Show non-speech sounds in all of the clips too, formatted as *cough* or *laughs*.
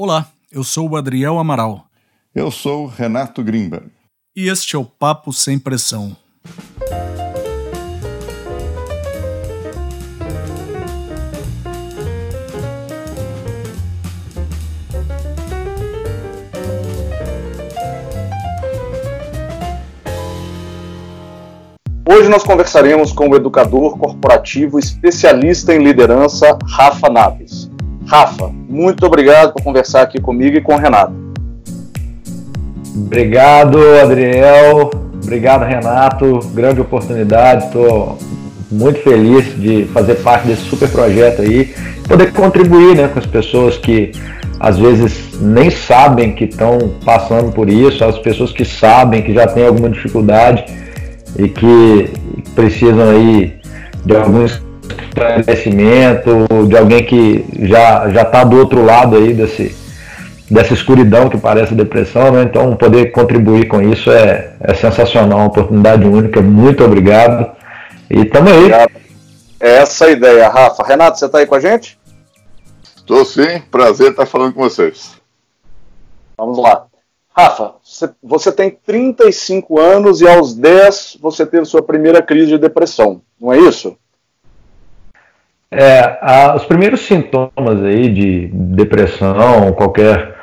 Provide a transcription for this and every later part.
Olá, eu sou o Adriel Amaral. Eu sou Renato Grimberg. E este é o Papo Sem Pressão. Hoje nós conversaremos com o educador corporativo especialista em liderança, Rafa Naves. Rafa, muito obrigado por conversar aqui comigo e com o Renato. Obrigado, Adriel. Obrigado, Renato. Grande oportunidade. Estou muito feliz de fazer parte desse super projeto aí, poder contribuir né, com as pessoas que às vezes nem sabem que estão passando por isso, as pessoas que sabem que já têm alguma dificuldade e que precisam aí de algum esclarecimento, de alguém que já já está do outro lado aí desse dessa escuridão que parece depressão, né? Então poder contribuir com isso é, é sensacional, uma oportunidade única. Muito obrigado e tamo aí. É essa a ideia, Rafa. Renato, você está aí com a gente? Estou sim, prazer estar falando com vocês. Vamos lá. Rafa, você tem 35 anos e aos 10 você teve sua primeira crise de depressão, não é isso? É, a, os primeiros sintomas aí de depressão, qualquer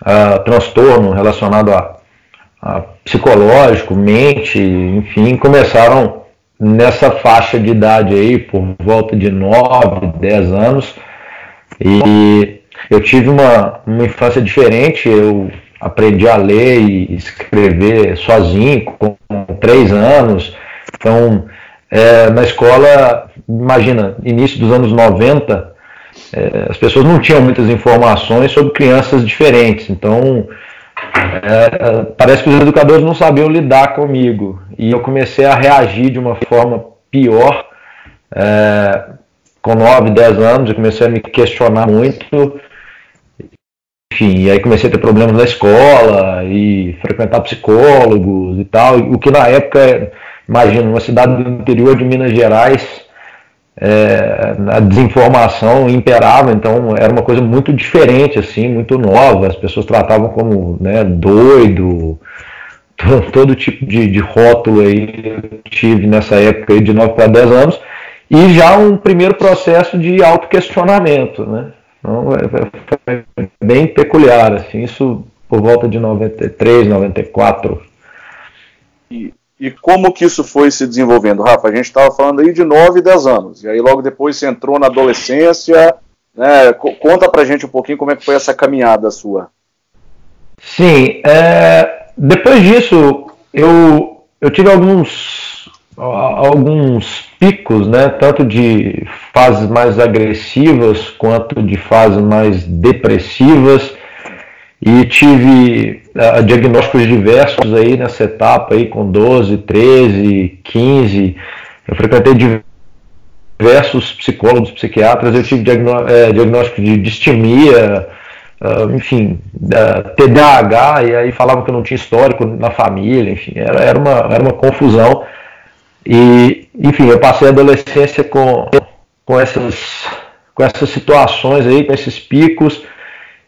a, transtorno relacionado a, a, psicológico, mente, enfim, começaram nessa faixa de idade aí, por volta de 9, 10 anos. E eu tive uma, uma infância diferente, eu aprendi a ler e escrever sozinho com três anos. Então, é, na escola, imagina, início dos anos 90, é, as pessoas não tinham muitas informações sobre crianças diferentes. Então, é, parece que os educadores não sabiam lidar comigo. E eu comecei a reagir de uma forma pior. É, com 9, 10 anos, eu comecei a me questionar muito enfim, e aí comecei a ter problemas na escola e frequentar psicólogos e tal, o que na época, imagina, uma cidade do interior de Minas Gerais, é, a desinformação imperava, então era uma coisa muito diferente, assim, muito nova, as pessoas tratavam como né, doido, *laughs* todo, tipo de, de rótulo aí eu tive nessa época aí de 9 para 10 anos, e já um primeiro processo de autoquestionamento, né? Então, é, é bem peculiar, assim, isso por volta de 93, 94. E, e como que isso foi se desenvolvendo, Rafa? A gente estava falando aí de 9, 10 anos, e aí logo depois você entrou na adolescência, né? Conta pra gente um pouquinho como é que foi essa caminhada sua. Sim, é, depois disso eu, eu tive alguns alguns picos, né, tanto de fases mais agressivas quanto de fases mais depressivas e tive uh, diagnósticos diversos aí nessa etapa aí com 12, 13, 15. Eu frequentei diversos psicólogos, psiquiatras, eu tive diagnó é, diagnóstico de distimia, uh, enfim, uh, TDAH, e aí falavam que eu não tinha histórico na família, enfim, era, era, uma, era uma confusão. E, enfim, eu passei a adolescência com, com, essas, com essas situações aí, com esses picos,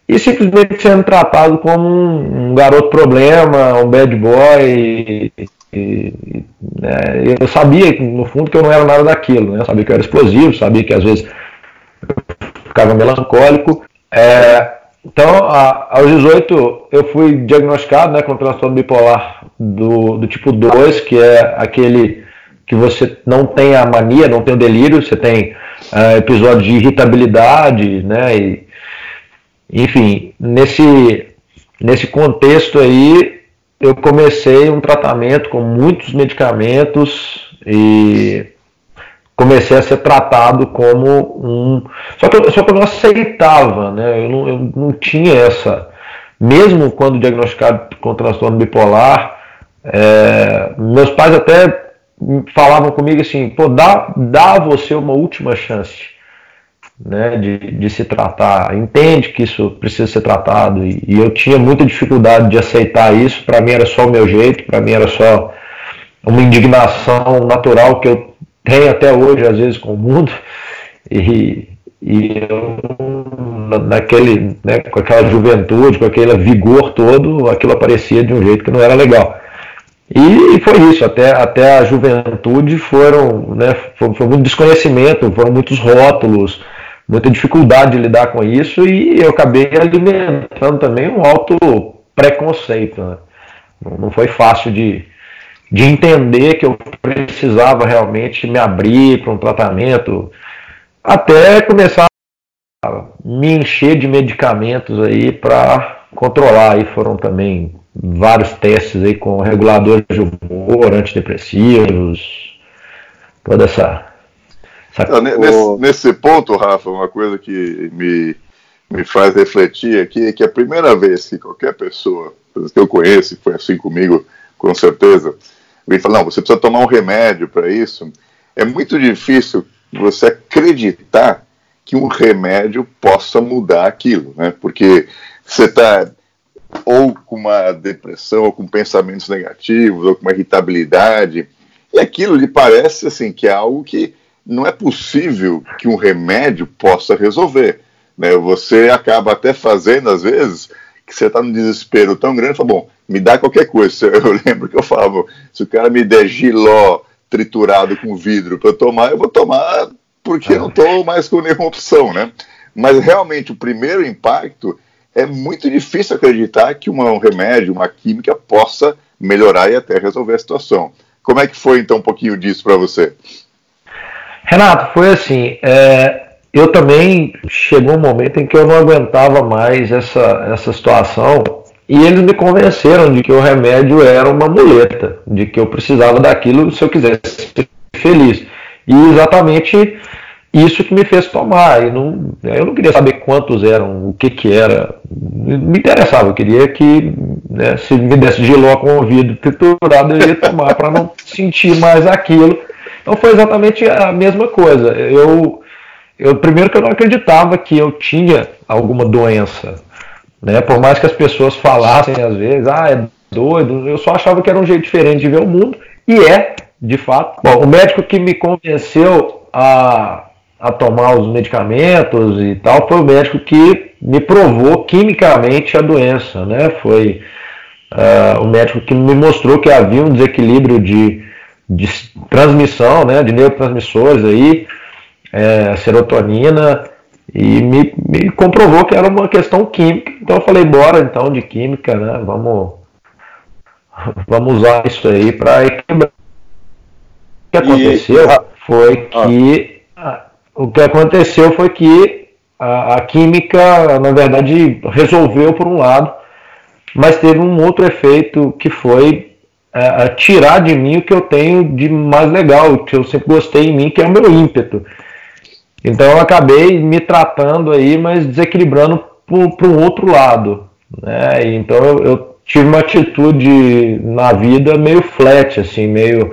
e simplesmente sendo tratado como um, um garoto problema, um bad boy. E, e, né, eu sabia, no fundo, que eu não era nada daquilo. Né? Eu sabia que eu era explosivo, sabia que às vezes eu ficava melancólico. É, então, a, aos 18, eu fui diagnosticado né, com transtorno bipolar do, do tipo 2, que é aquele que você não tem a mania, não tem o delírio, você tem uh, episódios de irritabilidade, né? E, enfim, nesse, nesse contexto aí, eu comecei um tratamento com muitos medicamentos e comecei a ser tratado como um. Só que eu, só que eu não aceitava, né? Eu não, eu não tinha essa. Mesmo quando diagnosticado com transtorno bipolar, é, meus pais até falavam comigo assim, pô, dá, dá a você uma última chance né, de, de se tratar, entende que isso precisa ser tratado, e, e eu tinha muita dificuldade de aceitar isso, para mim era só o meu jeito, para mim era só uma indignação natural que eu tenho até hoje, às vezes, com o mundo, e, e eu, naquele, né, com aquela juventude, com aquele vigor todo, aquilo aparecia de um jeito que não era legal. E foi isso, até, até a juventude foram, né, foi, foi muito desconhecimento, foram muitos rótulos, muita dificuldade de lidar com isso e eu acabei alimentando também um alto preconceito. Né? Não foi fácil de, de entender que eu precisava realmente me abrir para um tratamento, até começar a me encher de medicamentos aí para controlar. Aí foram também vários testes aí com reguladores de humor, antidepressivos, toda essa. Então, nesse, nesse, ponto, Rafa, uma coisa que me, me faz refletir aqui é que a primeira vez que qualquer pessoa que eu conheço, foi assim comigo, com certeza, vem falar: não, você precisa tomar um remédio para isso. É muito difícil você acreditar que um remédio possa mudar aquilo, né? Porque você está ou com uma depressão, ou com pensamentos negativos, ou com uma irritabilidade. E aquilo lhe parece assim que é algo que não é possível que um remédio possa resolver. Né? Você acaba até fazendo, às vezes, que você está num desespero tão grande, fala, bom, me dá qualquer coisa. *laughs* Eu lembro que eu falava, se o cara me der giló triturado com vidro para tomar, eu vou tomar porque não estou mais com nenhuma opção, né? Mas realmente o primeiro impacto é muito difícil acreditar que uma, um remédio, uma química possa melhorar e até resolver a situação. Como é que foi então um pouquinho disso para você? Renato, foi assim. É, eu também chegou um momento em que eu não aguentava mais essa, essa situação e eles me convenceram de que o remédio era uma muleta, de que eu precisava daquilo se eu quisesse ser feliz. E exatamente isso que me fez tomar. E não, eu não queria saber quantos eram, o que que era. Me interessava, eu queria que né, se me desse giló com o ouvido triturado, eu ia tomar para não sentir mais aquilo. Então foi exatamente a mesma coisa. Eu, eu primeiro que eu não acreditava que eu tinha alguma doença. Né? Por mais que as pessoas falassem às vezes, ah, é doido, eu só achava que era um jeito diferente de ver o mundo, e é, de fato. Bom, o médico que me convenceu a a tomar os medicamentos e tal, foi o médico que me provou quimicamente a doença, né? Foi uh, o médico que me mostrou que havia um desequilíbrio de, de transmissão, né? De neurotransmissores aí, é, serotonina, e me, me comprovou que era uma questão química. Então eu falei, bora então de química, né? Vamos, vamos usar isso aí para equilibrar. O que aconteceu e... foi ah. que ah o que aconteceu foi que a, a, química, na verdade, resolveu por um lado, mas teve um outro efeito que foi é, tirar de mim o que eu tenho de mais legal, o que eu sempre gostei em mim, que é o meu ímpeto. Então eu acabei me tratando aí, mas desequilibrando para um outro lado. Né? Então eu, eu, tive uma atitude na vida meio flat, assim, meio.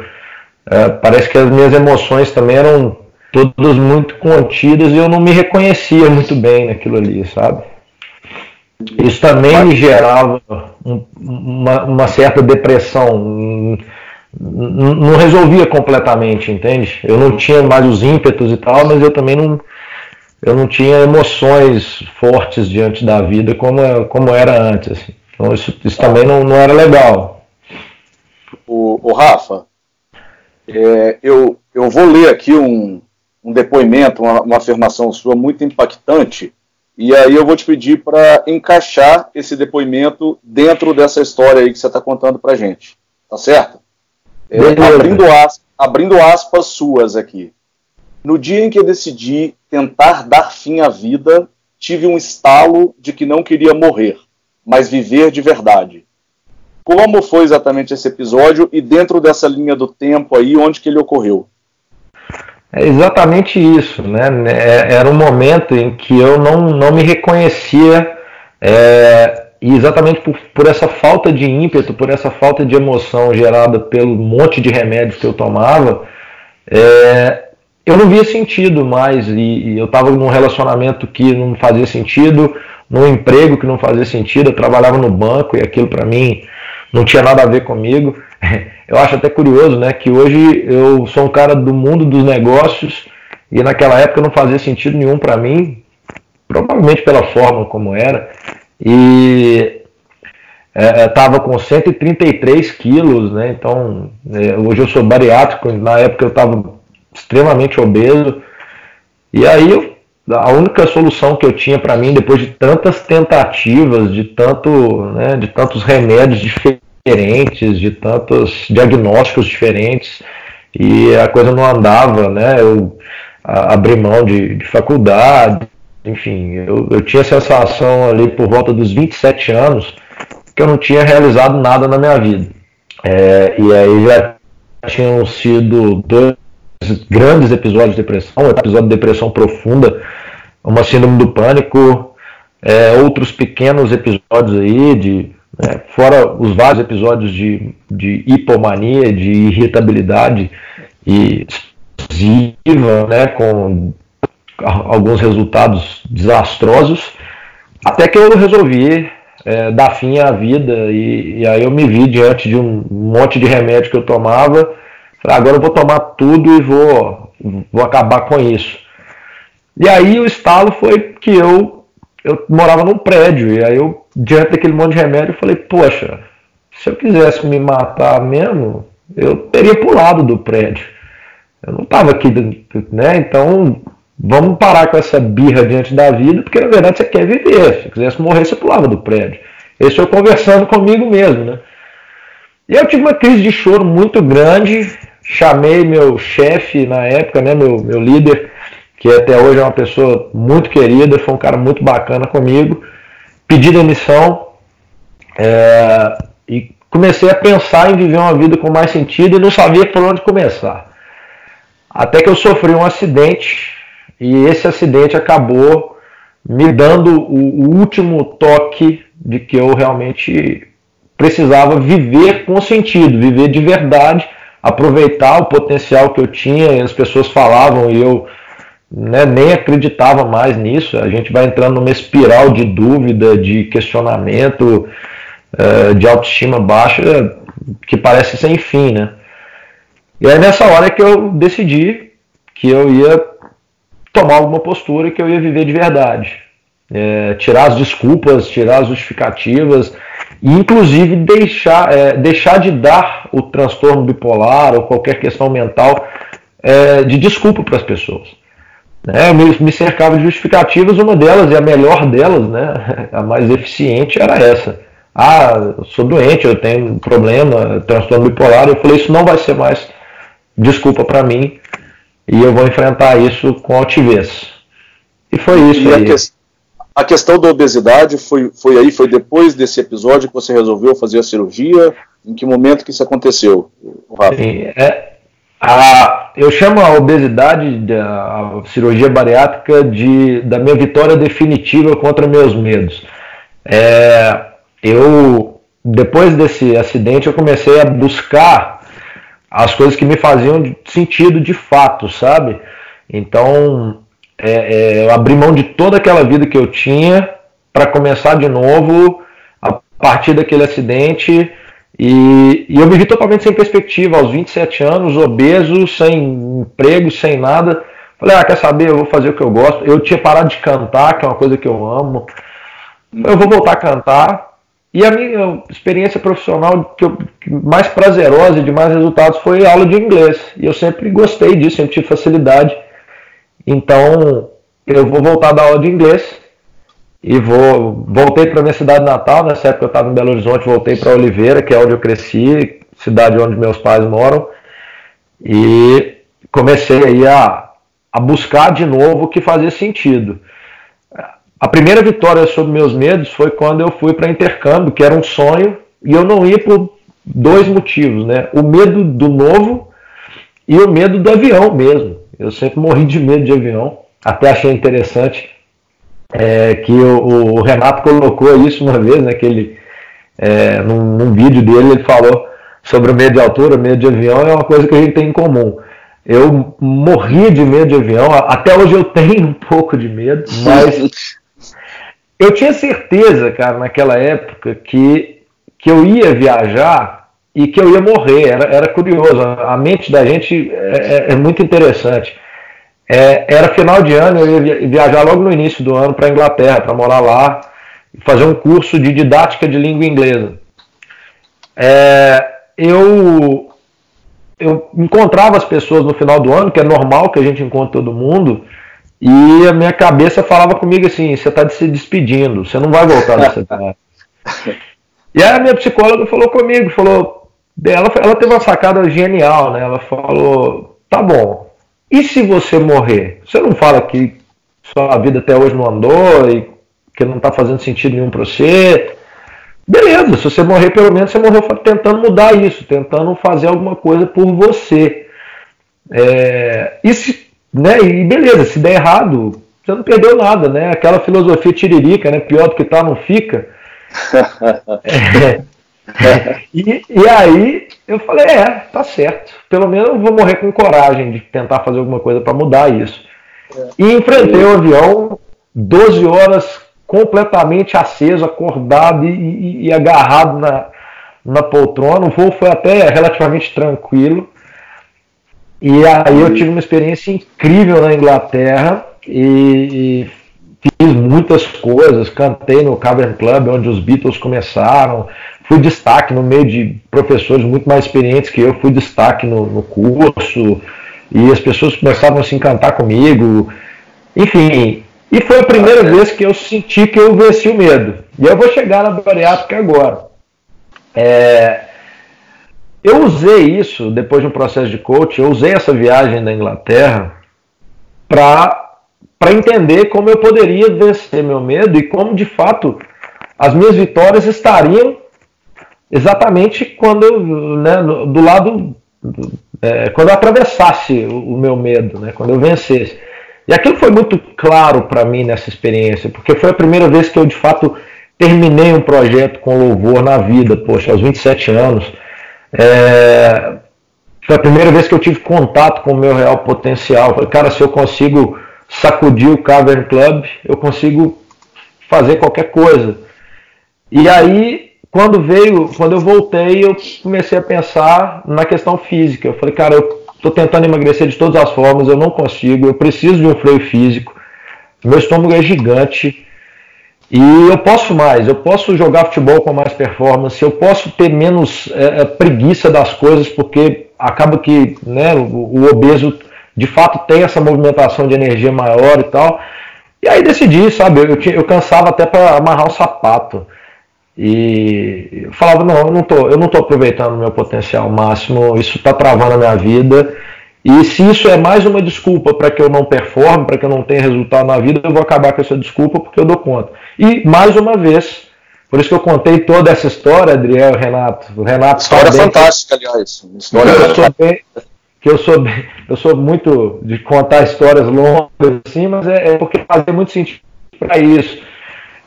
É, parece que as minhas emoções também eram todas muito contidas e eu não me reconhecia muito bem naquilo ali, sabe? Isso também me gerava um, uma, uma, certa depressão. Não resolvia completamente, entende? Eu não tinha mais os ímpetos e tal, mas eu também não, eu não tinha emoções fortes diante da vida como, como era antes. Assim. Então isso, isso também não, não era legal. O, o Rafa, é, eu, eu vou ler aqui um, um depoimento, uma, uma afirmação sua muito impactante, e aí eu vou te pedir para encaixar esse depoimento dentro dessa história aí que você está contando para gente. Tá certo? É, abrindo, aspas, abrindo aspas suas aqui. No dia em que eu decidi tentar dar fim à vida, tive um estalo de que não queria morrer, mas viver de verdade. Como foi exatamente esse episódio e dentro dessa linha do tempo aí, onde que ele ocorreu? É exatamente isso, né? É, era um momento em que eu não, não me reconhecia, é, e exatamente por, por essa falta de ímpeto, por essa falta de emoção gerada pelo monte de remédios que eu tomava, é, eu não via sentido mais, e, e eu estava num relacionamento que não fazia sentido, num emprego que não fazia sentido, eu trabalhava no banco e aquilo para mim não tinha nada a ver comigo. *laughs* Eu acho até curioso, né, que hoje eu sou um cara do mundo dos negócios e naquela época não fazia sentido nenhum para mim, provavelmente pela forma como era, e estava é, é com 133 quilos, né? Então, é, hoje eu sou bariátrico, na época eu estava extremamente obeso. E aí eu, a única solução que eu tinha para mim, depois de tantas tentativas, de, tanto, né, de tantos remédios diferentes, de tantos diagnósticos diferentes, e a coisa não andava, né? Eu abri mão de, de faculdade, enfim, eu, eu tinha a sensação ali por volta dos 27 anos que eu não tinha realizado nada na minha vida. É, e aí já tinham sido dois grandes episódios de depressão, um episódio de depressão profunda, uma síndrome do pânico, é, outros pequenos episódios aí, de, né, fora os vários episódios de, de hipomania, de irritabilidade e explosiva, né, com alguns resultados desastrosos, até que eu resolvi é, dar fim à vida. E, e, aí eu me vi diante de um monte de remédio que eu tomava. Falei, agora eu vou tomar tudo e vou, vou acabar com isso. E aí o estalo foi que eu, eu morava num prédio. E aí eu, diante daquele monte de remédio, eu falei, poxa, se eu quisesse me matar mesmo, eu teria pulado do prédio. Eu não estava aqui, né? Então Vamos parar com essa birra diante da vida, porque na verdade você quer viver. Se quisesse morrer, você pulava do prédio. Esse eu conversando comigo mesmo, né? E eu tive uma crise de choro muito grande. Chamei meu chefe na época, né, meu, meu líder, que até hoje é uma pessoa muito querida, foi um cara muito bacana comigo. Pedi demissão é, e comecei a pensar em viver uma vida com mais sentido e não sabia por onde começar. Até que eu sofri um acidente e esse acidente acabou me dando o, o último toque de que eu realmente precisava viver com sentido, viver de verdade, aproveitar o potencial que eu tinha, e as pessoas falavam e eu né, nem acreditava mais nisso. A gente vai entrando numa espiral de dúvida, de questionamento, uh, de autoestima baixa, que parece sem fim, né? E aí nessa hora que eu decidi que eu ia tomar alguma postura que eu ia viver de verdade. É, tirar as desculpas, tirar as justificativas, e inclusive deixar, é, deixar de dar o transtorno bipolar ou qualquer questão mental é, de desculpa para as pessoas. Né? Eu me, me cercava de justificativas, uma delas, e a melhor delas, né, *laughs* a mais eficiente, era essa. Ah, eu sou doente, eu tenho um problema, transtorno bipolar. Eu falei, isso não vai ser mais desculpa para mim, e eu vou enfrentar isso com altivez. E foi isso e aí. A, que, a, questão da obesidade foi, foi aí, foi depois desse episódio que você resolveu fazer a cirurgia? Em que momento que isso aconteceu, Rafa? Sim, é, a, eu chamo a obesidade, a cirurgia bariátrica, de, da minha vitória definitiva contra meus medos. É, eu, depois desse acidente, eu comecei a buscar as coisas que me faziam sentido de fato, sabe? Então, é, é, eu abri mão de toda aquela vida que eu tinha para começar de novo a partir daquele acidente. E, e, eu me vi totalmente sem perspectiva, aos 27 anos, obeso, sem emprego, sem nada. Falei, ah, quer saber, eu vou fazer o que eu gosto. Eu tinha parado de cantar, que é uma coisa que eu amo. Eu vou voltar a cantar. E a minha experiência profissional que eu, mais prazerosa e de mais resultados foi aula de inglês. E eu sempre gostei disso, sempre tive facilidade. Então, eu vou voltar da aula de inglês e vou voltei para minha cidade natal. Nessa época eu estava em Belo Horizonte, voltei para Oliveira, que é onde eu cresci, cidade onde meus pais moram. E comecei aí a, a buscar de novo o que fazia sentido. A primeira vitória sobre meus medos foi quando eu fui para intercâmbio, que era um sonho, e eu não ia por dois motivos, né? O medo do novo e o medo do avião mesmo. Eu sempre morri de medo de avião. Até achei interessante é, que o, o, Renato colocou isso uma vez, né? Que ele, é, num, num vídeo dele, ele falou sobre o medo de altura, medo de avião é uma coisa que a gente tem em comum. Eu morria de medo de avião, até hoje eu tenho um pouco de medo, mas *laughs* eu tinha certeza, cara, naquela época, que, que eu ia viajar e que eu ia morrer. Era, era curioso. A mente da gente é, é, é muito interessante. É, era final de ano, eu ia viajar logo no início do ano para a Inglaterra, para morar lá, fazer um curso de didática de língua inglesa. É, eu, eu encontrava as pessoas no final do ano, que é normal que a gente encontre todo mundo, e a minha cabeça falava comigo assim: você está se despedindo, você não vai voltar *laughs* viagem. e aí a minha psicóloga falou comigo, falou, ela, ela teve uma sacada genial, né? Ela falou: tá bom, e se você morrer? Você não fala que sua vida até hoje não andou e que não está fazendo sentido nenhum para você? Beleza, se você morrer, pelo menos você morreu tentando mudar isso, tentando fazer alguma coisa por você. É, e, se, né, e beleza, se der errado, você não perdeu nada, né? Aquela filosofia tiririca, né? Pior do que tá, não fica. *laughs* é, *laughs* e, e aí eu falei, é, tá certo. Pelo menos eu vou morrer com coragem de tentar fazer alguma coisa para mudar isso. É. E enfrentei o avião 12 horas completamente aceso, acordado e, e, e agarrado na, na poltrona. O voo foi até relativamente tranquilo. E aí eu tive uma experiência incrível na Inglaterra e, e fiz muitas coisas. Cantei no Cavern Club, onde os Beatles começaram. Fui destaque no meio de professores muito mais experientes que eu. Fui destaque no, no curso. E as pessoas começaram a se encantar comigo. Enfim, e foi a primeira vez que eu senti que eu venci o medo. E eu vou chegar na bariátrica agora. É, eu usei isso, depois de um processo de coach, eu usei essa viagem da Inglaterra para entender como eu poderia vencer meu medo e como, de fato, as minhas vitórias estariam exatamente quando, né, do lado, é, quando eu atravessasse o, meu medo, né, quando eu vencesse. E aquilo foi muito claro para mim nessa experiência, porque foi a primeira vez que eu de fato terminei um projeto com louvor na vida, poxa, aos 27 anos. É... Foi a primeira vez que eu tive contato com o meu real potencial. Falei, cara, se eu consigo sacudir o Cavern Club, eu consigo fazer qualquer coisa. E aí, quando veio, quando eu voltei, eu comecei a pensar na questão física. Eu falei, cara, eu Estou tentando emagrecer de todas as formas, eu não consigo, eu preciso de um freio físico. Meu estômago é gigante e eu posso mais, eu posso jogar futebol com mais performance, eu posso ter menos é, preguiça das coisas, porque acaba que né, o, o obeso de fato tem essa movimentação de energia maior e tal. E aí decidi, sabe, eu, eu, eu cansava até para amarrar o sapato. E eu falava, não, eu não tô, eu não tô aproveitando o meu potencial máximo, isso está travando a minha vida. E se isso é mais uma desculpa para que eu não performe, para que eu não tenha resultado na vida, eu vou acabar com essa desculpa porque eu dou conta. E mais uma vez, por isso que eu contei toda essa história, Adriel, Renato. Renato história fantástica, aliás. História que eu sou bem, que eu sou, eu sou muito de contar histórias longas assim, mas é, é porque fazia muito sentido para isso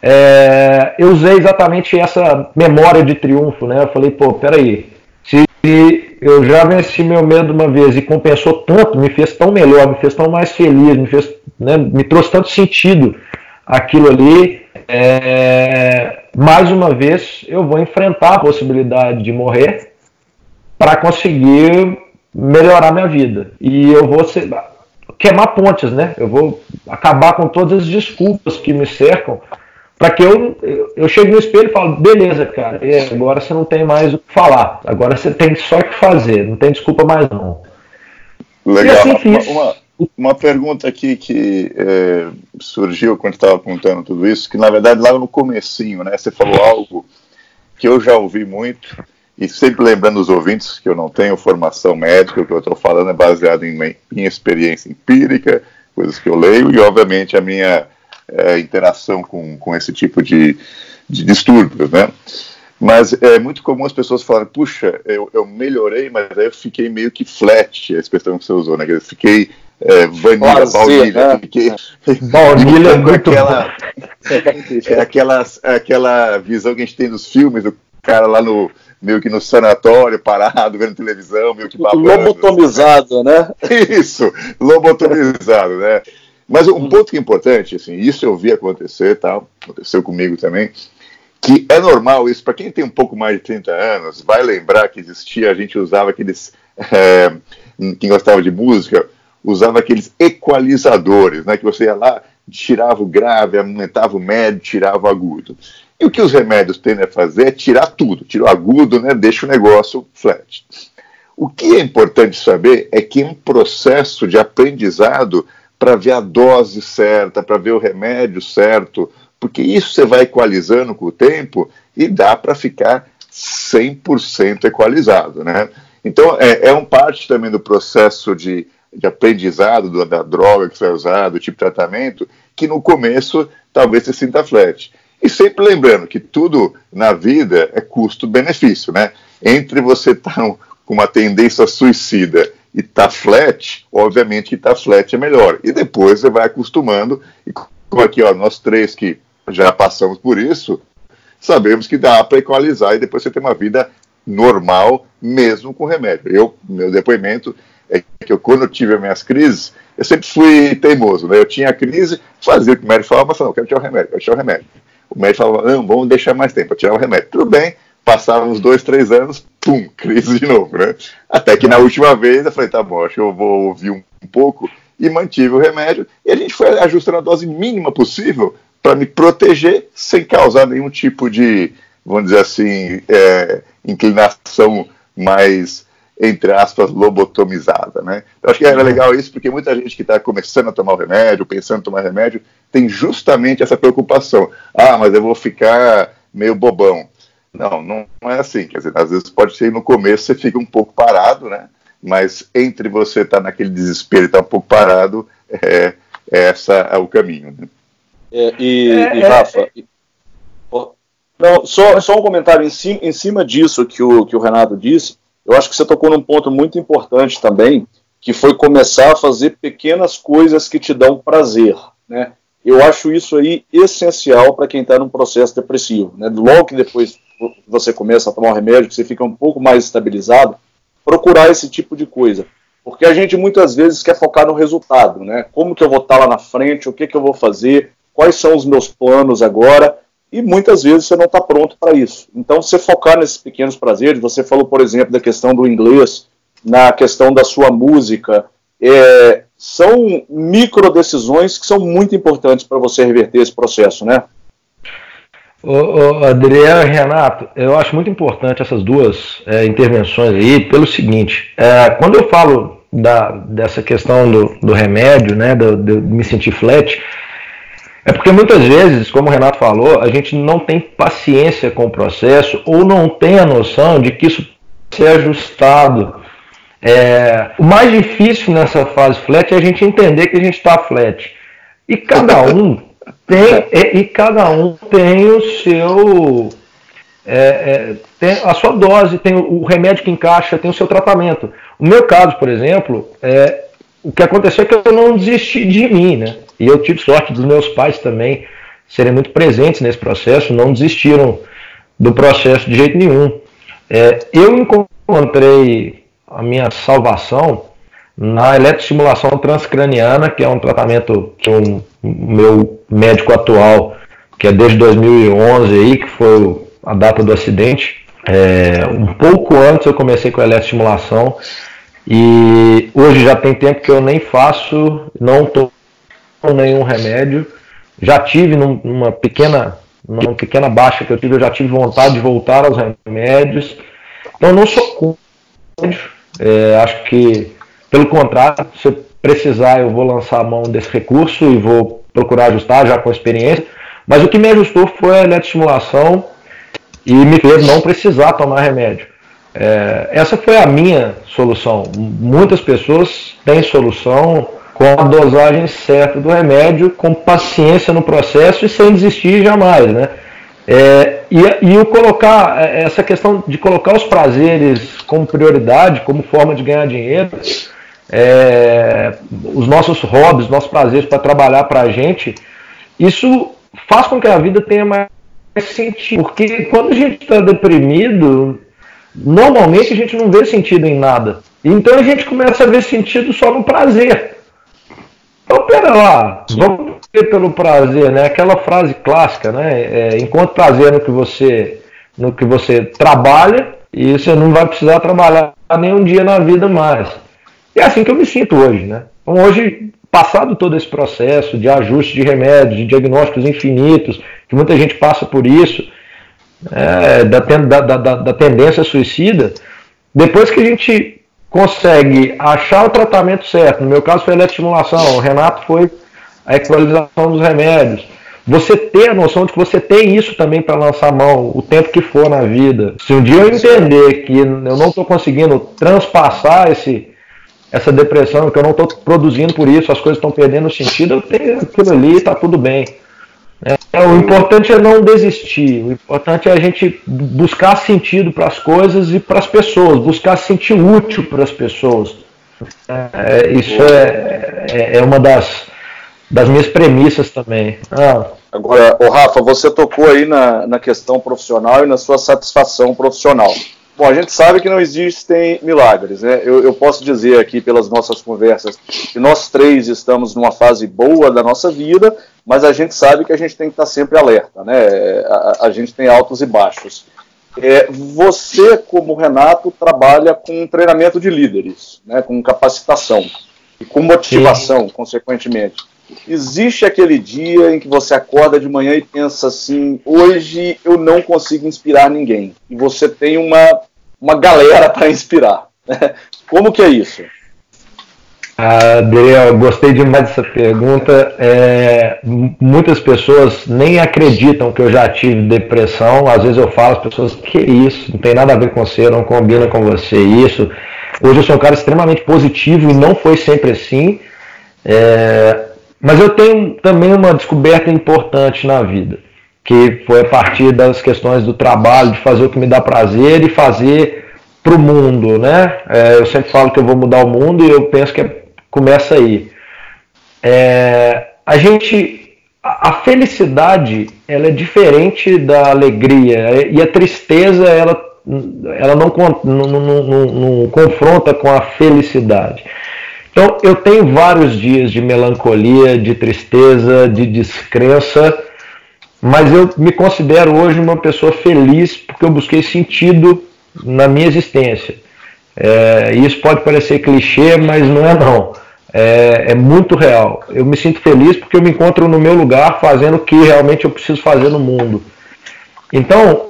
é, eu usei exatamente essa memória de triunfo, né? Eu falei, pô, peraí, se eu já venci meu medo uma vez e compensou tanto, me fez tão melhor, me fez tão mais feliz, me fez, né, me trouxe tanto sentido aquilo ali, é, mais uma vez eu vou enfrentar a possibilidade de morrer para conseguir melhorar minha vida. E eu vou ser, queimar pontes, né? Eu vou acabar com todas as desculpas que me cercam para que eu, eu chegue no espelho e falo, beleza, cara, agora você não tem mais o que falar, agora você tem só o que fazer, não tem desculpa mais não. Legal. E assim fiz. Uma, uma pergunta aqui que é, surgiu quando estava contando tudo isso, que na verdade lá no comecinho, né, você falou algo que eu já ouvi muito, e sempre lembrando os ouvintes que eu não tenho formação médica, o que eu estou falando é baseado em minha experiência empírica, coisas que eu leio, e obviamente a minha é, interação com, com esse tipo de, de distúrbios, né? Mas é muito comum as pessoas falarem, puxa, eu, eu melhorei, mas aí eu fiquei meio que flat, a expressão que você usou, né? Eu fiquei é, vanilla, baunilha, né? fiquei... *laughs* baunilha *laughs* *laughs* é aquela, é aquela, aquela visão que a gente tem dos filmes, do cara lá no, meio que no sanatório, parado, vendo televisão, meio que babando. Lobotomizado, né? Isso, lobotomizado, né? Mas um uhum. ponto que é importante, assim, isso eu vi acontecer, tal, aconteceu comigo também, que é normal isso, para quem tem um pouco mais de 30 anos, vai lembrar que existia, a gente usava aqueles, é, quem gostava de música, usava aqueles equalizadores, né, que você ia lá, tirava o grave, aumentava o médio, tirava o agudo. E o que os remédios tendem a fazer é tirar tudo, tira o agudo, né, deixa o negócio flat. O que é importante saber é que um processo de aprendizado para ver a dose certa, para ver o remédio certo, porque isso você vai equalizando com o tempo e dá para ficar 100% equalizado, né? Então, é, é um parte também do processo de, de aprendizado do, da droga que você vai usar, do tipo de tratamento, que no começo talvez você sinta flat. E sempre lembrando que tudo na vida é custo-benefício, né? Entre você estar tá com uma tendência suicida e tá flat, obviamente que tá flat é melhor. E depois você vai acostumando, e como aqui, ó, nós três que já passamos por isso, sabemos que dá para equalizar e depois você tem uma vida normal, mesmo com remédio. Eu, meu depoimento é que eu, quando eu tive as minhas crises, eu sempre fui teimoso, né? Eu tinha a crise, fazia o que o médico falava, mas não, eu quero tirar o remédio, quero tirar o remédio. O médico falava, não, vamos deixar mais tempo para tirar o remédio. Tudo bem, passaram uns dois, três anos, pum, crise de novo, né? Até que na última vez eu falei, tá bom, acho que eu vou ouvir um, um pouco e mantive o remédio. E a gente foi ajustando a dose mínima possível para me proteger sem causar nenhum tipo de, vamos dizer assim, é, inclinação mais, entre aspas, lobotomizada, né? Eu acho que era legal isso porque muita gente que está começando a tomar o remédio, pensando em tomar remédio, tem justamente essa preocupação. Ah, mas eu vou ficar meio bobão. Não, não é assim. Quer dizer, às vezes pode ser no começo você fica um pouco parado, né? Mas entre você estar tá naquele desespero e estar tá um pouco parado, é, é essa é o caminho. Né? É, e, é, e, é, Rafa, é. não, só, só um comentário em cima, em cima disso que o, que o Renato disse. Eu acho que você tocou num ponto muito importante também, que foi começar a fazer pequenas coisas que te dão prazer, né? Eu acho isso aí essencial para quem está num processo depressivo, né? Logo que depois você começa a tomar um remédio, que você fica um pouco mais estabilizado, procurar esse tipo de coisa. Porque a gente muitas vezes quer focar no resultado, né? Como que eu vou estar lá na frente, o que, que eu vou fazer, quais são os meus planos agora, e muitas vezes você não está pronto para isso. Então, você focar nesses pequenos prazeres, você falou, por exemplo, da questão do inglês, na questão da sua música, é, são micro decisões que são muito importantes para você reverter esse processo, né? Ô, ô, Adriano Renato, eu acho muito importante essas duas é, intervenções aí, pelo seguinte: é, quando eu falo da, dessa questão do, do remédio, né, do, de me sentir flat, é porque muitas vezes, como o Renato falou, a gente não tem paciência com o processo ou não tem a noção de que isso ser ajustado. É, o mais difícil nessa fase flat é a gente entender que a gente está flat. E cada um tem, e, e, cada um tem o seu. É, é, tem a sua dose, tem o remédio que encaixa, tem o seu tratamento. O meu caso, por exemplo, é, o que aconteceu é que eu não desisti de mim, né? E eu tive sorte dos meus pais também serem muito presentes nesse processo, não desistiram do processo de jeito nenhum. É, eu encontrei a minha salvação na eletroestimulação transcraniana, que é um tratamento que o meu médico atual, que é desde 2011 aí, que foi a data do acidente, é, um pouco antes eu comecei com a eletroestimulação e hoje já tem tempo que eu nem faço, não estou nenhum remédio. Já tive numa pequena, numa pequena baixa que eu tive, eu já tive vontade de voltar aos remédios. Então não sou contra. É, acho que, pelo contrário, eu precisar, eu vou lançar a mão desse recurso e vou procurar ajustar já com experiência. Mas o que me ajustou foi a eletroestimulação e me fez não precisar tomar remédio. É, essa foi a minha solução. Muitas pessoas têm solução com a dosagem certa do remédio, com paciência no processo e sem desistir jamais, né? É, e, e o colocar é, essa questão de colocar os prazeres como prioridade, como forma de ganhar dinheiro, é, os nossos hobbies, nossos prazeres para trabalhar para a gente, isso faz com que a vida tenha mais sentido. Porque quando a gente está deprimido, normalmente a gente não vê sentido em nada. Então a gente começa a ver sentido só no prazer. Então, pera lá, vamos ter pelo prazer, né? Aquela frase clássica, né? É, enquanto prazer no que você no que você trabalha e você não vai precisar trabalhar nenhum dia na vida mais. E é assim que eu me sinto hoje, né? Então, hoje, passado todo esse processo de ajuste de remédios, de diagnósticos infinitos, que muita gente passa por isso, é, da, da, da, da tendência suicida, depois que a gente consegue achar o tratamento certo, no meu caso foi a eletroestimulação, o Renato foi a equalização dos remédios, você ter a noção de que você tem isso também para lançar mão o tempo que for na vida. Se um dia eu entender que eu não estou conseguindo transpassar esse, essa depressão, que eu não estou produzindo por isso, as coisas estão perdendo sentido, eu tenho aquilo ali, está tudo bem. É, o importante é não desistir, o importante é a gente buscar sentido para as coisas e para as pessoas, buscar sentir útil para as pessoas. É, isso é, é, é, uma das, das minhas premissas também. Ah. Agora, o Rafa, você tocou aí na, na questão profissional e na sua satisfação profissional. Bom, a gente sabe que não existem milagres, né? Eu, eu, posso dizer aqui pelas nossas conversas que nós três estamos numa fase boa da nossa vida, mas a gente sabe que a gente tem que estar sempre alerta, né? A, a gente tem altos e baixos. É, você, como Renato, trabalha com treinamento de líderes, né? Com capacitação e com motivação, Sim. consequentemente. Existe aquele dia em que você acorda de manhã e pensa assim: hoje eu não consigo inspirar ninguém. E você tem uma, uma galera para inspirar. *laughs* Como que é isso? Adriel, gostei demais dessa pergunta. É, muitas pessoas nem acreditam que eu já tive depressão. Às vezes eu falo, as pessoas, que isso? Não tem nada a ver com você, não combina com você isso. Hoje eu sou um cara extremamente positivo e não foi sempre assim. É, mas eu tenho também uma descoberta importante na vida, que foi a partir das questões do trabalho, de fazer o que me dá prazer e fazer para o mundo, né? É, eu sempre falo que eu vou mudar o mundo e eu penso que é, começa aí. É, a gente, a, felicidade, ela é diferente da alegria e a tristeza, ela, ela não, não, não, não, não confronta com a felicidade. Então, eu tenho vários dias de melancolia, de tristeza, de descrença, mas eu me considero hoje uma pessoa feliz porque eu busquei sentido na minha existência. É, isso pode parecer clichê, mas não é não. É, é, muito real. Eu me sinto feliz porque eu me encontro no meu lugar fazendo o que realmente eu preciso fazer no mundo. Então,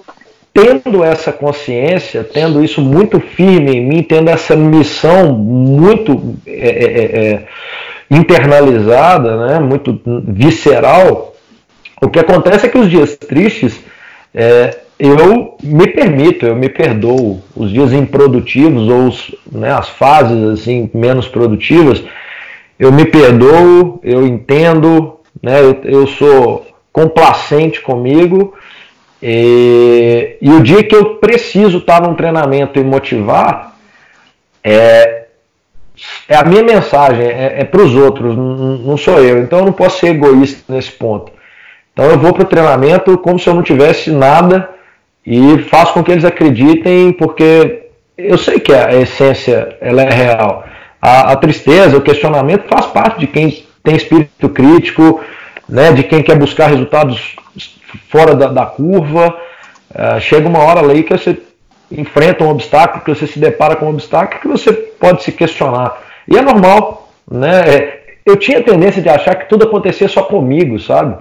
tendo essa consciência, tendo isso muito firme em mim, tendo essa missão muito é, é, é, é, internalizada, né, muito visceral, o que acontece é que os dias tristes é, eu me permito, eu me perdoo. Os dias improdutivos ou os, né, as fases assim menos produtivas, eu me perdoo, eu entendo, né, eu, eu sou complacente comigo e, e, o dia que eu preciso estar num treinamento e motivar, é, é a minha mensagem, é, é para os outros, não, não, sou eu. Então eu não posso ser egoísta nesse ponto. Então eu vou para o treinamento como se eu não tivesse nada e faço com que eles acreditem, porque eu sei que a essência ela é real. A, a tristeza, o questionamento faz parte de quem tem espírito crítico, né, de quem quer buscar resultados fora da, da curva. Uh, chega uma hora ali que você enfrenta um obstáculo, que você se depara com um obstáculo que você pode se questionar. E é normal, né? É, eu tinha tendência de achar que tudo acontecia só comigo, sabe?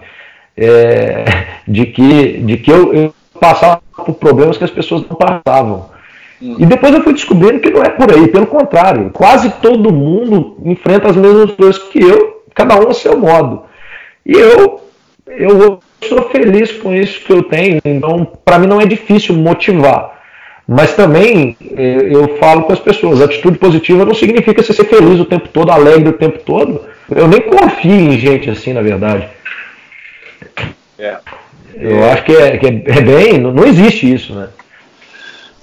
É, de que, de que eu, eu passava por problemas que as pessoas não passavam. E depois eu fui descobrindo que não é por aí, pelo contrário, quase todo mundo enfrenta as mesmas coisas que eu, cada um a seu modo. E eu, eu sou feliz com isso que eu tenho, então para mim não é difícil motivar. Mas também eh, eu falo com as pessoas, atitude positiva não significa você ser feliz o tempo todo, alegre o tempo todo. Eu nem confio em gente assim, na verdade. É. Eu é. acho que, é, que é, é, bem, não, existe isso, né?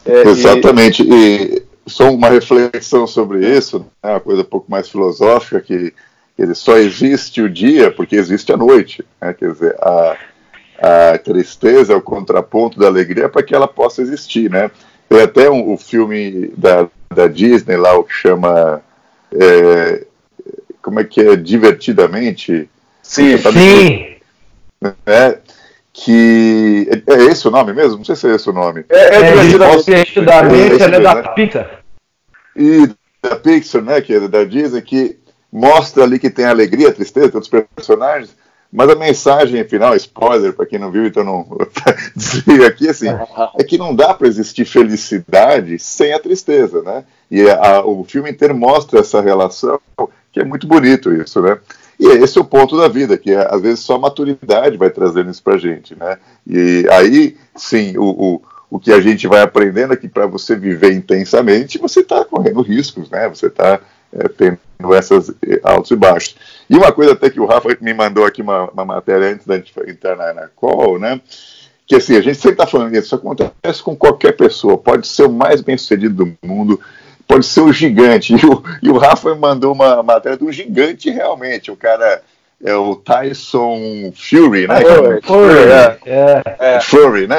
É, Exatamente. E... e só uma reflexão sobre isso, né, uma coisa um pouco mais filosófica, que ele só existe o dia porque existe a noite. Né? Quer dizer, a, a tristeza é o contraponto da alegria para que ela possa existir. Né? Tem até um, o filme da, da Disney lá, o que chama. É, como é que é? Divertidamente? Sim, sim. Né? Que. É, é, esse o nome mesmo? Não sei se é esse o nome. É, é, é Divertidamente, é, é, é, da Pixar. E da Pixar, né? Que é da Disney, que mostra ali que tem alegria, tristeza, tem outros personagens, mas a mensagem final, spoiler para quem não viu, então não *laughs* dizer aqui assim, é que não dá para existir felicidade sem a tristeza, né? E a, o filme inteiro mostra essa relação, que é muito bonito isso, né? E esse é o ponto da vida, que é, às vezes só a maturidade vai trazendo isso para gente, né? E aí, sim, o, o, o que a gente vai aprendendo é que para você viver intensamente, você está correndo riscos, né? Você está é, tendo essas é, altos e baixos. E uma coisa até que o Rafa me mandou aqui uma, uma matéria antes da gente entrar na, na call, né? Que assim, a gente sempre está falando isso, isso acontece com qualquer pessoa, pode ser o mais bem sucedido do mundo, pode ser o gigante. E o, e o Rafa mandou uma matéria do gigante realmente, o cara é o Tyson Fury, né? Fury, Fury, é, é, é. Fury, né?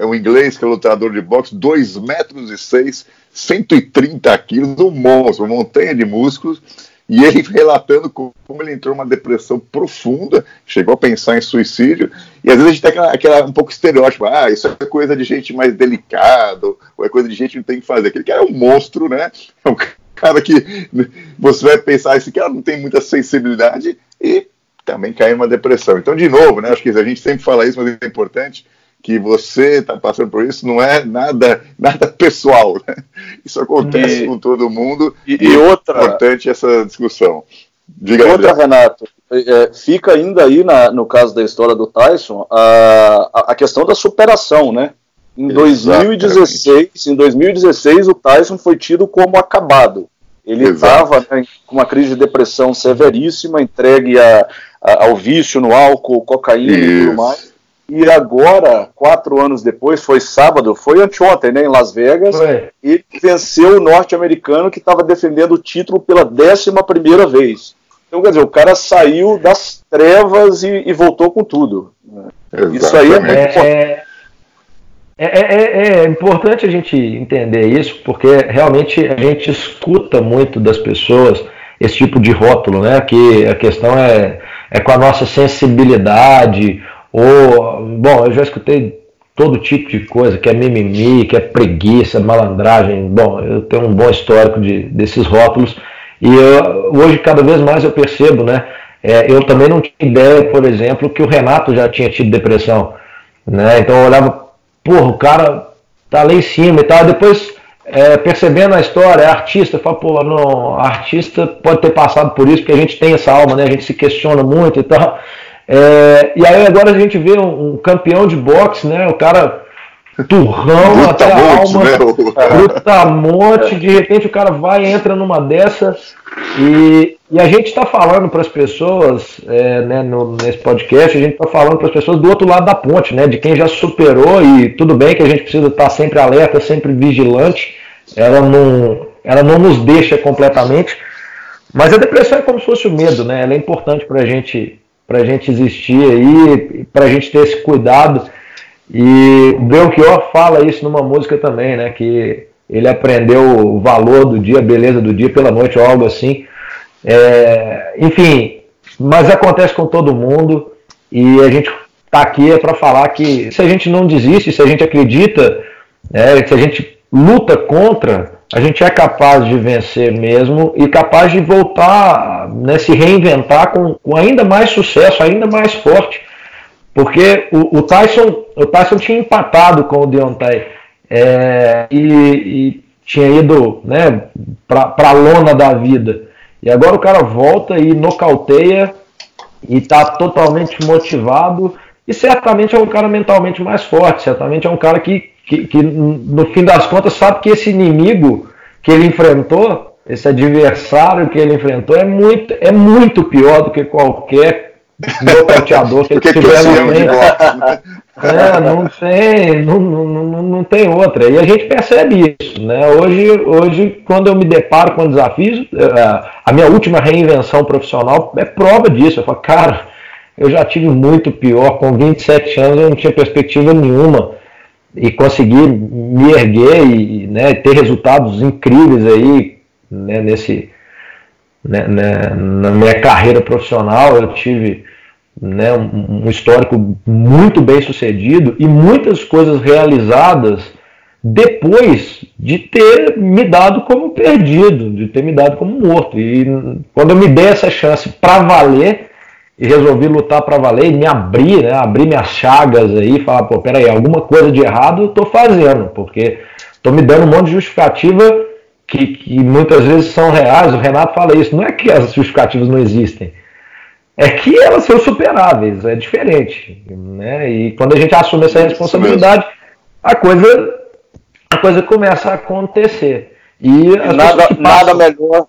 É um inglês que é lutador de boxe, 2 metros e 6, 130 quilos, um monstro, uma montanha de músculos e ele *laughs* relatando como ele entrou numa depressão profunda, chegou a pensar em suicídio, e às vezes a gente tem aquela, aquela um pouco estereótipo, ah, isso é coisa de gente mais delicado, ou é coisa de gente que não tem que fazer. Aquele cara é um monstro, né? *laughs* É um cara que *laughs* você vai pensar, esse cara não tem muita sensibilidade e também cai numa depressão. Então, de novo, né? Acho que a gente sempre fala isso, mas é importante que você está passando por isso não é nada, nada pessoal. Né? Isso acontece e, com todo mundo e, e, outra, é importante essa discussão. Diga outra, Renato, é, fica ainda aí na, no caso da história do Tyson a, a questão da superação, né? Em 2016, em 2016 o Tyson foi tido como acabado. Ele estava né, com uma crise de depressão severíssima, entregue a, a, ao vício no álcool, cocaína Isso. e tudo mais e agora, quatro anos depois, foi sábado, foi anteontem, né, em Las Vegas, foi. e venceu o norte-americano que estava defendendo o título pela décima primeira vez. Então, quer dizer, o cara saiu das trevas e, e voltou com tudo. Isso aí é muito é, é, é, é, importante a gente entender isso, porque realmente a gente escuta muito das pessoas esse tipo de rótulo, né? Que a questão é, é com a nossa sensibilidade ou, bom, eu já escutei todo tipo de coisa, que é mimimi, que é preguiça, malandragem. Bom, eu tenho um bom histórico de, desses rótulos. E eu, hoje, cada vez mais, eu percebo, né? É, eu também não tinha ideia, por exemplo, que o Renato já tinha tido depressão. Né? Então eu olhava, porra, o cara tá lá em cima e tal. Depois, é, percebendo a história, é artista, eu falo, pô, não, artista pode ter passado por isso, porque a gente tem essa alma, né? A gente se questiona muito e tal. É, e aí agora a gente vê um, um, campeão de boxe, né? O cara turrão até a alma, né? brutamonte, de repente o cara vai entra numa dessa e, e a gente está falando para as pessoas, é, né, no, nesse podcast, a gente está falando para as pessoas do outro lado da ponte, né? De quem já superou e tudo bem que a gente precisa estar tá sempre alerta, sempre vigilante, ela não, ela não nos deixa completamente, mas a depressão é como se fosse o medo, né? Ela é importante para a gente para a gente existir aí, para a gente ter esse cuidado. E o Belchior fala isso numa música também, né? Que ele aprendeu o valor do dia, a beleza do dia pela noite, ou algo assim. É, enfim, mas acontece com todo mundo e a gente está aqui é para falar que se a gente não desiste, se a gente acredita, é, se a gente luta contra, a gente é capaz de vencer mesmo e capaz de voltar, né, se reinventar com, com ainda mais sucesso, ainda mais forte. Porque o, o, Tyson, o Tyson tinha empatado com o Deontay é, e, e, tinha ido né, para a lona da vida. E agora o cara volta e nocauteia e está totalmente motivado. E certamente é um cara mentalmente mais forte, certamente é um cara que que, que no fim das contas sabe que esse inimigo que ele enfrentou, esse adversário que ele enfrentou é muito, é muito pior do que qualquer nocauteador que ele tiver frente. Né? É, não tem, não, não, não tem outra. E a gente percebe isso, né? Hoje, hoje quando eu me deparo com desafios, é, a minha última reinvenção profissional é prova disso. Eu falo, cara, eu já tive muito pior, com 27 anos eu não tinha perspectiva nenhuma e conseguir me erguer e né, ter resultados incríveis aí né, nesse né, né, na minha carreira profissional eu tive né, um, um, histórico muito bem sucedido e muitas coisas realizadas depois de ter me dado como perdido, de ter me dado como morto. E quando eu me dei essa chance para valer e resolvi lutar para valer e me abrir, né, abrir minhas chagas aí, e falar, pô, peraí, alguma coisa de errado eu tô fazendo, porque tô me dando um monte de justificativa que, que muitas vezes são reais. O Renato fala isso, não é que as justificativas não existem, é que elas são superáveis, é diferente. Né? E quando a gente assume essa responsabilidade, a coisa a coisa começa a acontecer. E nada, passam... nada melhor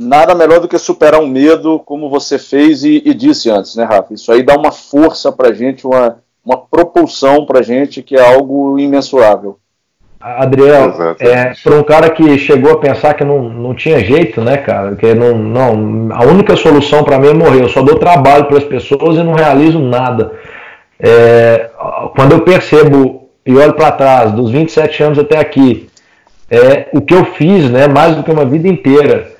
nada melhor do que superar um medo como você fez e, e disse antes, né, Rafa? Isso aí dá uma força pra gente, uma, uma propulsão pra gente que é algo imensurável. Adriel, é, para um cara que chegou a pensar que não, não tinha jeito, né, cara? Que não, não, a única solução para mim é morrer. Eu só dou trabalho para as pessoas e não realizo nada. É, quando eu percebo e olho para trás, dos 27 anos até aqui, é, o que eu fiz, né, mais do que uma vida inteira,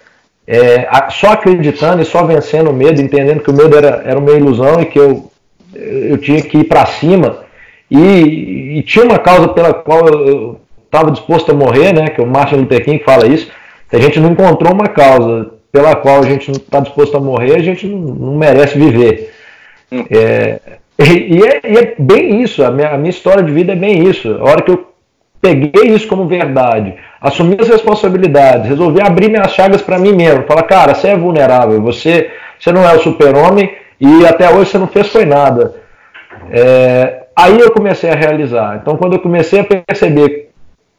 é, só acreditando e só vencendo o medo, entendendo que o medo era, era uma ilusão e que eu, eu tinha que ir para cima, e, e, tinha uma causa pela qual eu estava disposto a morrer, né, que o Martin Luther King fala isso, se a gente não encontrou uma causa pela qual a gente não está disposto a morrer, a gente não, não merece viver. Hum. É, *laughs* e, e, é, e, é, bem isso, a minha, a minha história de vida é bem isso. A hora que eu peguei isso como verdade, assumi as responsabilidades, resolvi abrir minhas chagas para mim mesmo, falar, cara, você é vulnerável, você, você não é o super-homem e até hoje você não fez foi nada. É, aí eu comecei a realizar. Então, quando eu comecei a perceber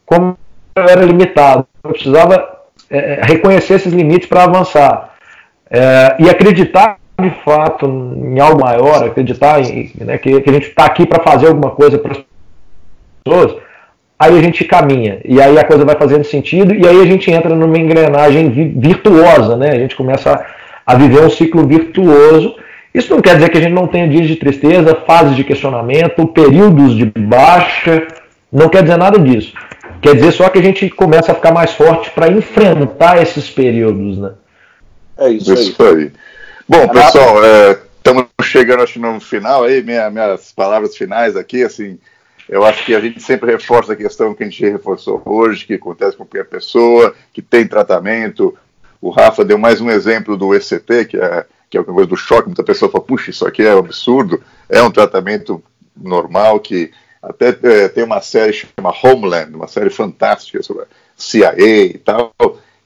como eu era limitado, eu precisava é, reconhecer esses limites para avançar é, e acreditar de fato em algo maior, acreditar em, né, que, que, a gente está aqui para fazer alguma coisa para as pessoas, aí a gente caminha e aí a coisa vai fazendo sentido e aí a gente entra numa engrenagem virtuosa, né? A gente começa a, a viver um ciclo virtuoso. Isso não quer dizer que a gente não tenha dias de tristeza, fases de questionamento, períodos de baixa, não quer dizer nada disso. Quer dizer só que a gente começa a ficar mais forte para enfrentar esses períodos, né? É isso, isso aí. aí. Bom, pessoal, estamos é, chegando acho, no final aí, minha, minhas palavras finais aqui, assim, eu acho que a gente sempre reforça a questão que a gente reforçou hoje, que acontece com qualquer pessoa, que tem tratamento. O Rafa deu mais um exemplo do ECT, que é, que é uma coisa do choque, muita pessoa fala, puxa, isso aqui é um absurdo, é um tratamento normal que até é, tem uma série chamada Homeland, uma série fantástica sobre CIA e tal,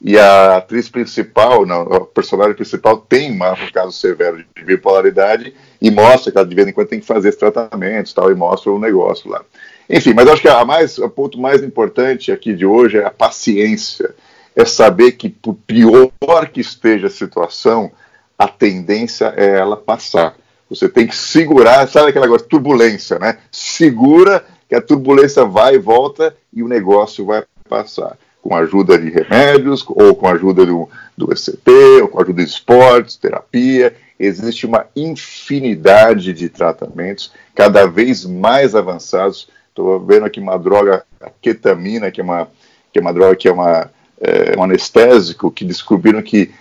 e a atriz principal, não, a personagem principal tem um caso severo de bipolaridade e mostra que ela de vez em quando tem que fazer esses tratamentos tal, e mostra o negócio lá. Enfim, mas acho que a mais, o ponto mais importante aqui de hoje é a paciência. É saber que, por pior que esteja a situação, a tendência é ela passar. Você tem que segurar, sabe aquela coisa, turbulência, né? Segura que a turbulência vai e volta e o negócio vai passar com a ajuda de remédios, ou com a ajuda do, do ECT, ou com a ajuda de esportes, terapia. Existe uma infinidade de tratamentos, cada vez mais avançados. Estou vendo aqui uma droga, a ketamina, que é uma, que é uma droga que é uma, é, um anestésico, que descobriram que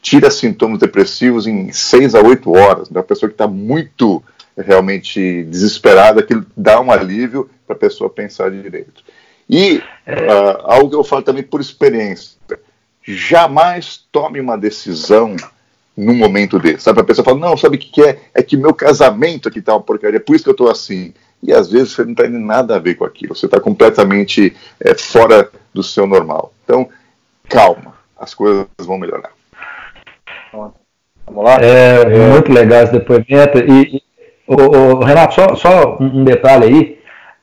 tira sintomas depressivos em 6 a 8 horas. Da pessoa que está muito realmente desesperada, que dá um alívio para a pessoa pensar direito. E uh, algo que eu falo também por experiência: jamais tome uma decisão num momento desse. Sabe? A pessoa fala: não, sabe o que, que é? É que meu casamento aqui tá uma porcaria, por isso que eu estou assim. E às vezes você não tem nada a ver com aquilo, você está completamente é, fora do seu normal. Então, calma, as coisas vão melhorar. Vamos lá? É, é. muito legal esse depoimento. E, e o, o, Renato, só, só um detalhe aí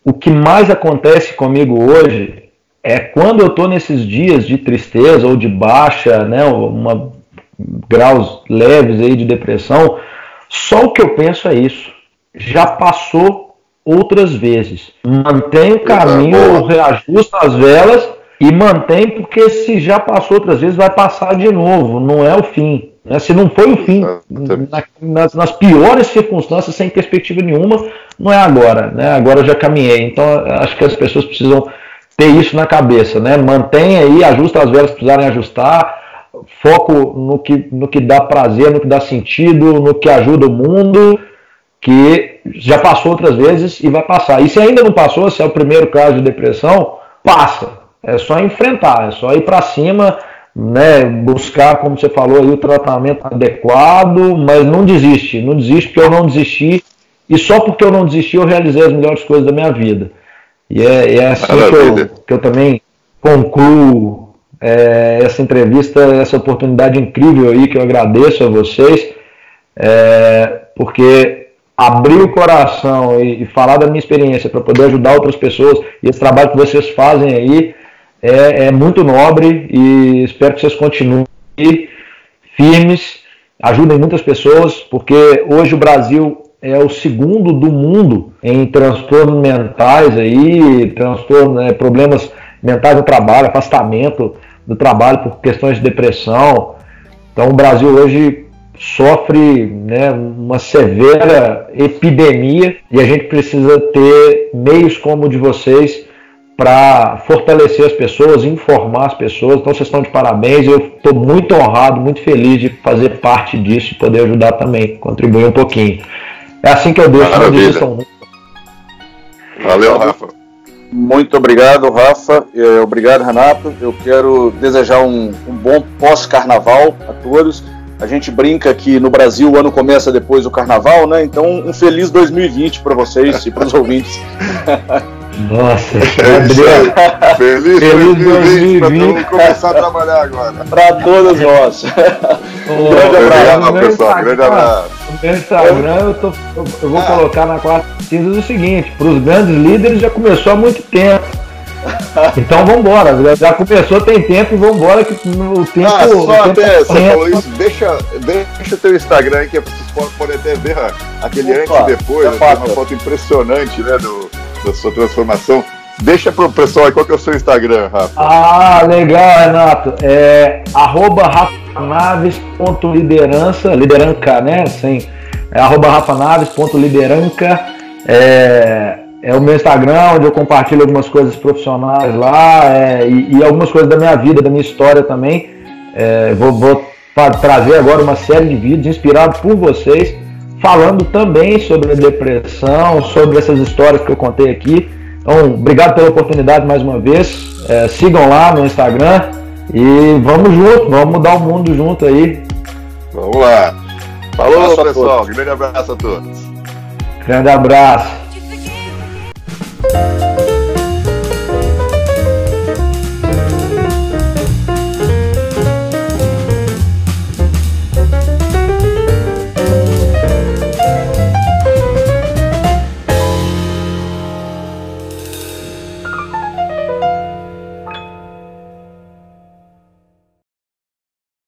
o que mais acontece comigo hoje é quando eu estou nesses dias de tristeza ou de baixa, né, uma, graus leves aí de depressão, só o que eu penso é isso. Já passou outras vezes. Mantém o caminho, reajusta as velas e mantém, porque se já passou outras vezes, vai passar de novo. Não é o fim. Né? Se não foi o fim, na, nas, nas, piores circunstâncias, sem perspectiva nenhuma, não é agora. Né? Agora eu já caminhei. Então acho que as pessoas precisam ter isso na cabeça. Né? Mantenha aí, ajusta as velas que precisarem ajustar, foco no que, no que dá prazer, no que dá sentido, no que ajuda o mundo, que já passou outras vezes e vai passar. E se ainda não passou, se é o primeiro caso de depressão, passa. É só enfrentar, é só ir para cima, né, buscar, como você falou aí, o tratamento adequado, mas não desiste, não desiste porque eu não desisti, e só porque eu não desisti eu realizei as melhores coisas da minha vida. E é, é assim que eu, que eu, também concluo é, essa entrevista, essa oportunidade incrível aí que eu agradeço a vocês, é, porque abrir o coração e, e falar da minha experiência para poder ajudar outras pessoas e esse trabalho que vocês fazem aí é, é muito nobre e espero que vocês continuem firmes, ajudem muitas pessoas, porque hoje o Brasil é o segundo do mundo em transtornos mentais aí, transtornos, né, problemas mentais no trabalho, afastamento do trabalho por questões de depressão. Então o Brasil hoje sofre né, uma severa epidemia e a gente precisa ter meios como o de vocês para fortalecer as pessoas, informar as pessoas. Então vocês estão de parabéns. Eu estou muito honrado, muito feliz de fazer parte disso e poder ajudar também, contribuir um pouquinho. É assim que eu deixo. Não Valeu, Rafa. Muito obrigado, Rafa. É, obrigado, Renato. Eu quero desejar um, um bom pós-carnaval a todos. A gente brinca que no Brasil o ano começa depois do carnaval, né? Então, um feliz 2020 para vocês e para os *laughs* ouvintes. *laughs* Nossa, é Feliz, feliz 2020 para todo começar a trabalhar agora. Para todos nós. *laughs* Um grande abraço, pessoal. Grande abraço. No meu Instagram eu, tô, eu, vou ah. colocar na quarta cinzas o seguinte: para os grandes líderes já começou há muito tempo. Então vamos embora, já começou, tem tempo e vamos embora que o tempo. Ah, só o tempo até você falou isso, deixa, deixa o teu Instagram aí que vocês podem até ver aquele Opa, antes e depois, né, uma foto impressionante né, do, da sua transformação. Deixa pro pessoal aí qual que é o seu Instagram, Rafa. Ah, legal, Renato. É rafanaves.liderança, lideranca, né? Sim. É rafanaves.lideranca. É, é o meu Instagram, onde eu compartilho algumas coisas profissionais lá é, e, e, algumas coisas da minha vida, da minha história também. É, vou, vou trazer agora uma série de vídeos inspirados por vocês, falando também sobre a depressão, sobre essas histórias que eu contei aqui. Então, obrigado pela oportunidade mais uma vez. É, sigam lá no Instagram e vamos junto, vamos mudar o mundo junto aí. Vamos lá. Falou, pessoal. Grande abraço a todos. Grande abraço.